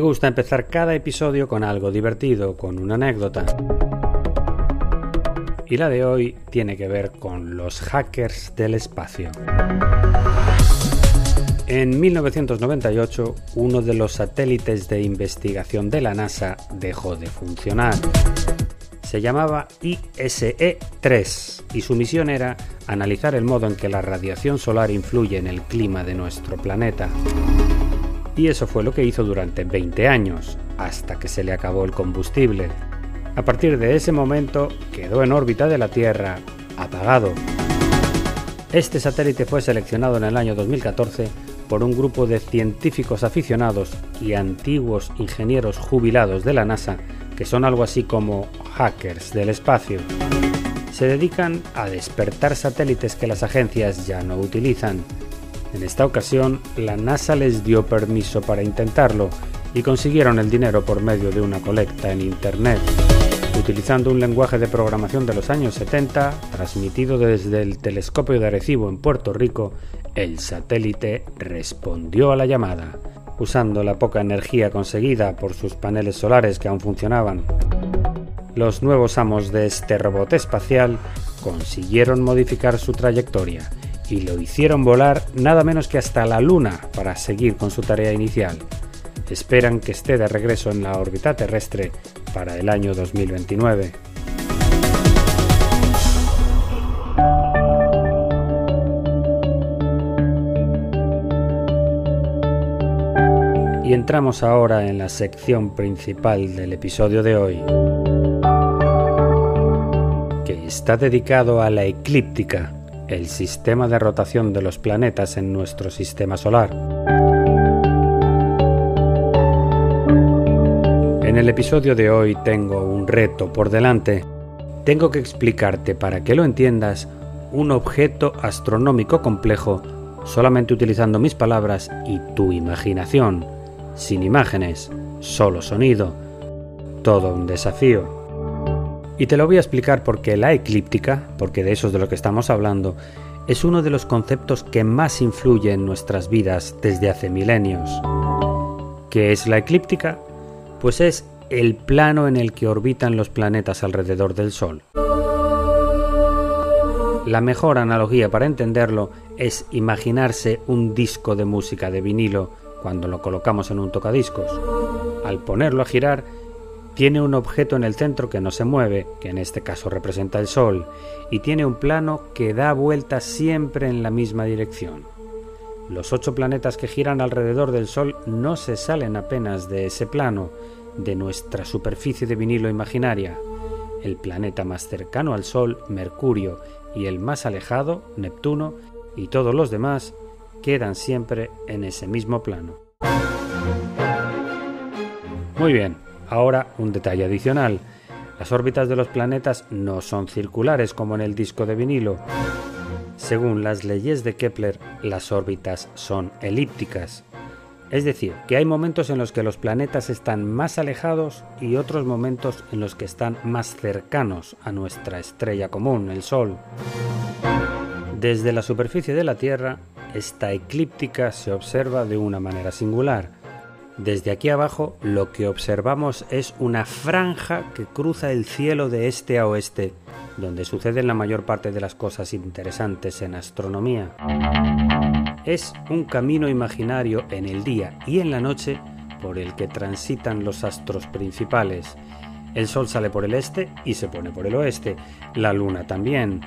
Me gusta empezar cada episodio con algo divertido, con una anécdota. Y la de hoy tiene que ver con los hackers del espacio. En 1998, uno de los satélites de investigación de la NASA dejó de funcionar. Se llamaba ISE-3 y su misión era analizar el modo en que la radiación solar influye en el clima de nuestro planeta y eso fue lo que hizo durante 20 años, hasta que se le acabó el combustible. A partir de ese momento quedó en órbita de la Tierra, apagado. Este satélite fue seleccionado en el año 2014 por un grupo de científicos aficionados y antiguos ingenieros jubilados de la NASA, que son algo así como hackers del espacio. Se dedican a despertar satélites que las agencias ya no utilizan en esta ocasión, la NASA les dio permiso para intentarlo y consiguieron el dinero por medio de una colecta en Internet. Utilizando un lenguaje de programación de los años 70, transmitido desde el telescopio de Arecibo en Puerto Rico, el satélite respondió a la llamada, usando la poca energía conseguida por sus paneles solares que aún funcionaban. Los nuevos amos de este robot espacial consiguieron modificar su trayectoria y lo hicieron volar nada menos que hasta la Luna para seguir con su tarea inicial. Esperan que esté de regreso en la órbita terrestre para el año 2029. Y entramos ahora en la sección principal del episodio de hoy, que está dedicado a la eclíptica el sistema de rotación de los planetas en nuestro sistema solar. En el episodio de hoy tengo un reto por delante. Tengo que explicarte para que lo entiendas un objeto astronómico complejo solamente utilizando mis palabras y tu imaginación, sin imágenes, solo sonido. Todo un desafío. Y te lo voy a explicar porque la eclíptica, porque de eso es de lo que estamos hablando, es uno de los conceptos que más influye en nuestras vidas desde hace milenios. ¿Qué es la eclíptica? Pues es el plano en el que orbitan los planetas alrededor del Sol. La mejor analogía para entenderlo es imaginarse un disco de música de vinilo cuando lo colocamos en un tocadiscos. Al ponerlo a girar, tiene un objeto en el centro que no se mueve, que en este caso representa el Sol, y tiene un plano que da vueltas siempre en la misma dirección. Los ocho planetas que giran alrededor del Sol no se salen apenas de ese plano, de nuestra superficie de vinilo imaginaria. El planeta más cercano al Sol, Mercurio, y el más alejado, Neptuno, y todos los demás, quedan siempre en ese mismo plano. Muy bien, Ahora, un detalle adicional. Las órbitas de los planetas no son circulares como en el disco de vinilo. Según las leyes de Kepler, las órbitas son elípticas. Es decir, que hay momentos en los que los planetas están más alejados y otros momentos en los que están más cercanos a nuestra estrella común, el Sol. Desde la superficie de la Tierra, esta eclíptica se observa de una manera singular. Desde aquí abajo lo que observamos es una franja que cruza el cielo de este a oeste, donde suceden la mayor parte de las cosas interesantes en astronomía. Es un camino imaginario en el día y en la noche por el que transitan los astros principales. El Sol sale por el este y se pone por el oeste, la Luna también,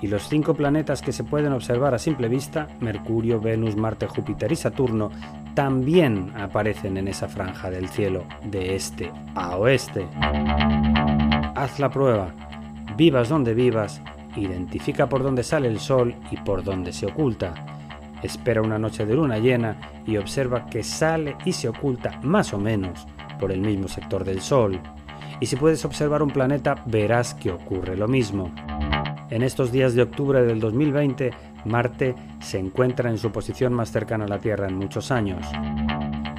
y los cinco planetas que se pueden observar a simple vista, Mercurio, Venus, Marte, Júpiter y Saturno, también aparecen en esa franja del cielo de este a oeste. Haz la prueba, vivas donde vivas, identifica por dónde sale el sol y por dónde se oculta. Espera una noche de luna llena y observa que sale y se oculta más o menos por el mismo sector del sol. Y si puedes observar un planeta verás que ocurre lo mismo. En estos días de octubre del 2020, Marte se encuentra en su posición más cercana a la Tierra en muchos años.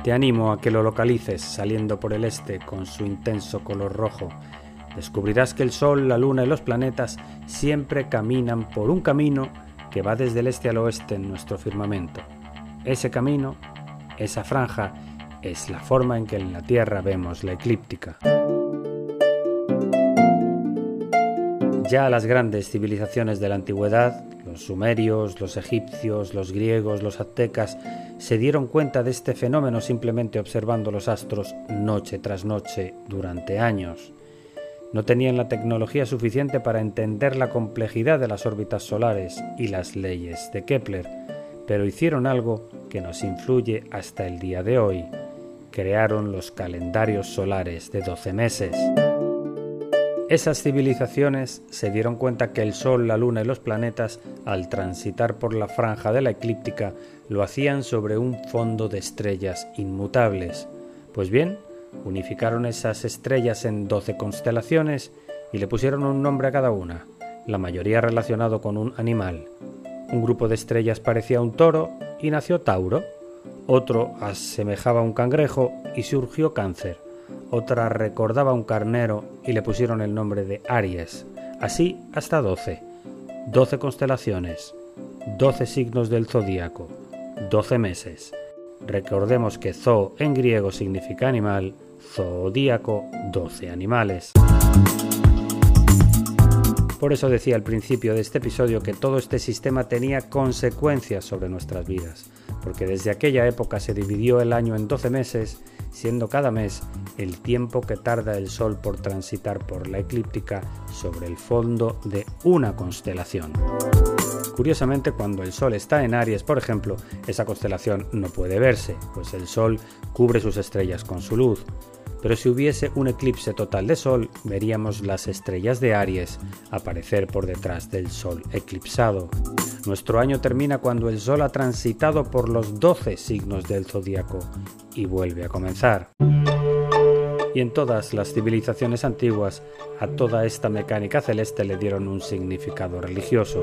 Te animo a que lo localices saliendo por el este con su intenso color rojo. Descubrirás que el Sol, la Luna y los planetas siempre caminan por un camino que va desde el este al oeste en nuestro firmamento. Ese camino, esa franja, es la forma en que en la Tierra vemos la eclíptica. Ya las grandes civilizaciones de la antigüedad, sumerios, los egipcios, los griegos, los aztecas, se dieron cuenta de este fenómeno simplemente observando los astros noche tras noche durante años. No tenían la tecnología suficiente para entender la complejidad de las órbitas solares y las leyes de Kepler, pero hicieron algo que nos influye hasta el día de hoy. Crearon los calendarios solares de 12 meses. Esas civilizaciones se dieron cuenta que el Sol, la Luna y los planetas, al transitar por la franja de la eclíptica, lo hacían sobre un fondo de estrellas inmutables. Pues bien, unificaron esas estrellas en doce constelaciones y le pusieron un nombre a cada una, la mayoría relacionado con un animal. Un grupo de estrellas parecía un toro y nació Tauro, otro asemejaba a un cangrejo y surgió Cáncer otra recordaba un carnero y le pusieron el nombre de Aries. Así hasta doce. Doce constelaciones, doce signos del zodíaco, doce meses. Recordemos que Zo en griego significa animal, zodíaco, doce animales. Por eso decía al principio de este episodio que todo este sistema tenía consecuencias sobre nuestras vidas, porque desde aquella época se dividió el año en 12 meses, siendo cada mes el tiempo que tarda el Sol por transitar por la eclíptica sobre el fondo de una constelación. Curiosamente, cuando el Sol está en Aries, por ejemplo, esa constelación no puede verse, pues el Sol cubre sus estrellas con su luz. Pero si hubiese un eclipse total de Sol, veríamos las estrellas de Aries aparecer por detrás del Sol eclipsado. Nuestro año termina cuando el Sol ha transitado por los 12 signos del zodíaco y vuelve a comenzar y en todas las civilizaciones antiguas a toda esta mecánica celeste le dieron un significado religioso.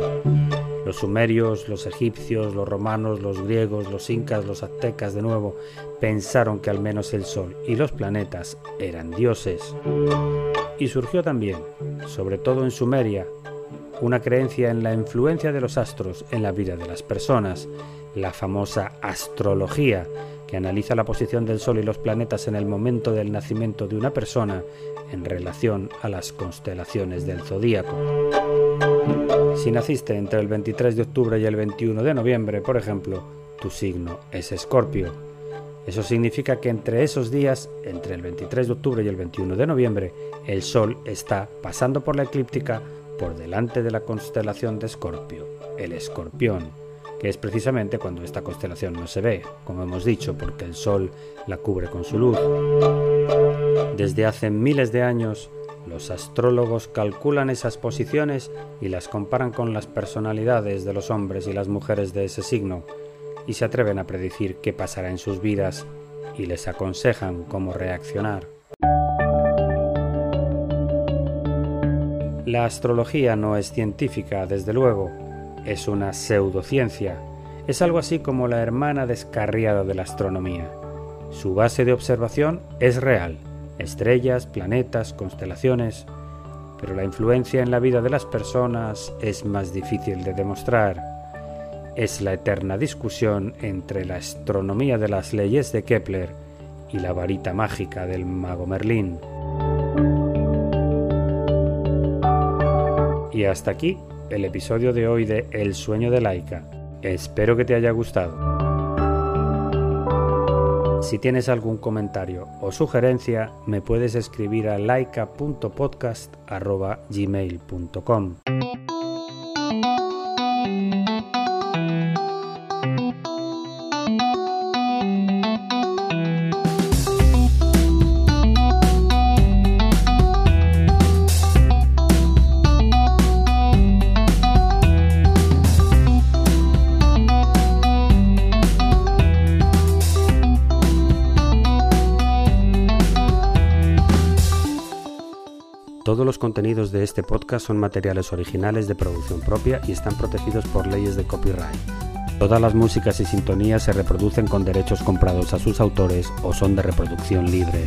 Los sumerios, los egipcios, los romanos, los griegos, los incas, los aztecas de nuevo pensaron que al menos el Sol y los planetas eran dioses. Y surgió también, sobre todo en Sumeria, una creencia en la influencia de los astros en la vida de las personas, la famosa astrología, que analiza la posición del Sol y los planetas en el momento del nacimiento de una persona en relación a las constelaciones del zodíaco. Si naciste entre el 23 de octubre y el 21 de noviembre, por ejemplo, tu signo es Escorpio. Eso significa que entre esos días, entre el 23 de octubre y el 21 de noviembre, el Sol está pasando por la eclíptica por delante de la constelación de Escorpio, el escorpión que es precisamente cuando esta constelación no se ve, como hemos dicho, porque el Sol la cubre con su luz. Desde hace miles de años, los astrólogos calculan esas posiciones y las comparan con las personalidades de los hombres y las mujeres de ese signo, y se atreven a predecir qué pasará en sus vidas y les aconsejan cómo reaccionar. La astrología no es científica, desde luego, es una pseudociencia. Es algo así como la hermana descarriada de la astronomía. Su base de observación es real, estrellas, planetas, constelaciones, pero la influencia en la vida de las personas es más difícil de demostrar. es la eterna discusión entre la astronomía de las leyes de Kepler y la varita mágica del mago Merlín. Y hasta aquí el episodio de hoy de El sueño de Laika. Espero que te haya gustado. Si tienes algún comentario o sugerencia, me puedes escribir a laika.podcast.gmail.com. Todos los contenidos de este podcast son materiales originales de producción propia y están protegidos por leyes de copyright. Todas las músicas y sintonías se reproducen con derechos comprados a sus autores o son de reproducción libre.